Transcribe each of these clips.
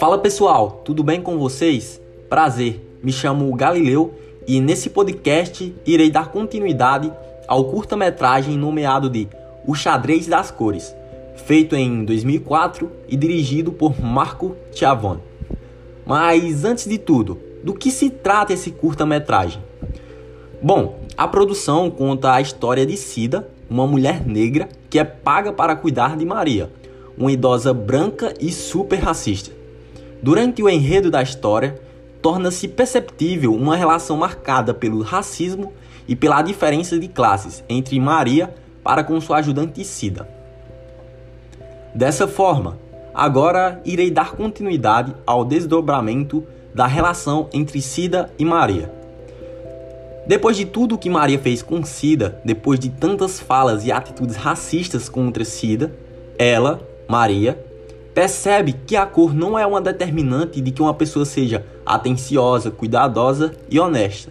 Fala pessoal, tudo bem com vocês? Prazer, me chamo Galileu e nesse podcast irei dar continuidade ao curta-metragem nomeado de O Xadrez das Cores, feito em 2004 e dirigido por Marco Chiavone. Mas antes de tudo, do que se trata esse curta-metragem? Bom, a produção conta a história de Cida, uma mulher negra que é paga para cuidar de Maria, uma idosa branca e super racista. Durante o enredo da história, torna-se perceptível uma relação marcada pelo racismo e pela diferença de classes entre Maria para com sua ajudante Cida. Dessa forma, agora irei dar continuidade ao desdobramento da relação entre Cida e Maria. Depois de tudo o que Maria fez com Cida, depois de tantas falas e atitudes racistas contra Cida, ela, Maria, percebe que a cor não é uma determinante de que uma pessoa seja atenciosa, cuidadosa e honesta.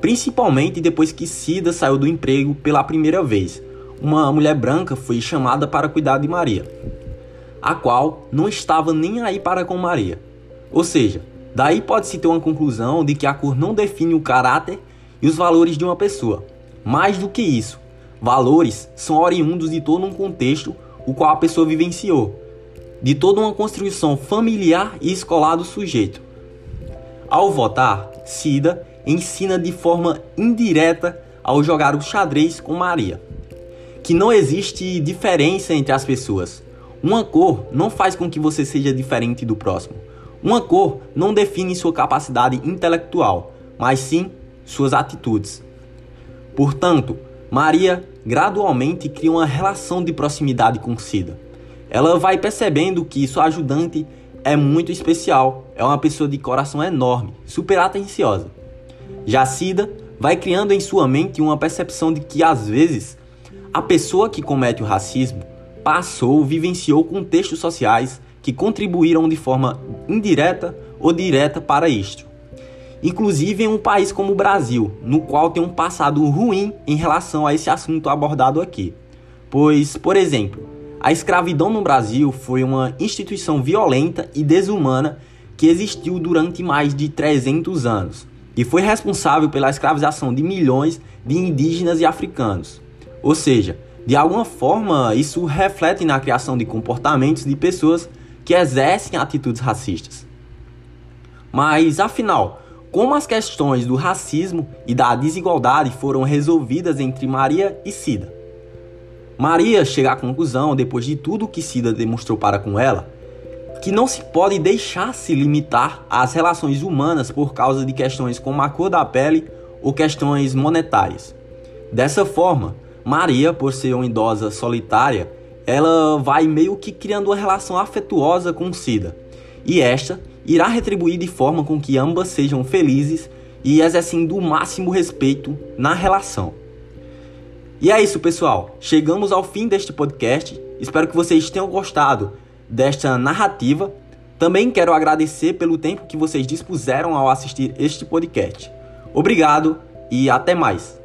Principalmente depois que Cida saiu do emprego pela primeira vez. Uma mulher branca foi chamada para cuidar de Maria, a qual não estava nem aí para com Maria. Ou seja, daí pode-se ter uma conclusão de que a cor não define o caráter e os valores de uma pessoa. Mais do que isso, valores são oriundos de todo um contexto o qual a pessoa vivenciou de toda uma construção familiar e escolar do sujeito. Ao votar, Cida ensina de forma indireta ao jogar o xadrez com Maria que não existe diferença entre as pessoas. Uma cor não faz com que você seja diferente do próximo. Uma cor não define sua capacidade intelectual, mas sim suas atitudes. Portanto, Maria gradualmente cria uma relação de proximidade com Cida ela vai percebendo que sua ajudante é muito especial, é uma pessoa de coração enorme, super atenciosa. Já Cida vai criando em sua mente uma percepção de que às vezes a pessoa que comete o racismo passou, vivenciou contextos sociais que contribuíram de forma indireta ou direta para isto. Inclusive em um país como o Brasil, no qual tem um passado ruim em relação a esse assunto abordado aqui. Pois, por exemplo, a escravidão no Brasil foi uma instituição violenta e desumana que existiu durante mais de 300 anos e foi responsável pela escravização de milhões de indígenas e africanos. Ou seja, de alguma forma, isso reflete na criação de comportamentos de pessoas que exercem atitudes racistas. Mas, afinal, como as questões do racismo e da desigualdade foram resolvidas entre Maria e Cida? Maria chega à conclusão, depois de tudo que Cida demonstrou para com ela, que não se pode deixar se limitar às relações humanas por causa de questões como a cor da pele ou questões monetárias. Dessa forma, Maria, por ser uma idosa solitária, ela vai meio que criando uma relação afetuosa com Cida, e esta irá retribuir de forma com que ambas sejam felizes e exercendo o máximo respeito na relação. E é isso, pessoal. Chegamos ao fim deste podcast. Espero que vocês tenham gostado desta narrativa. Também quero agradecer pelo tempo que vocês dispuseram ao assistir este podcast. Obrigado e até mais.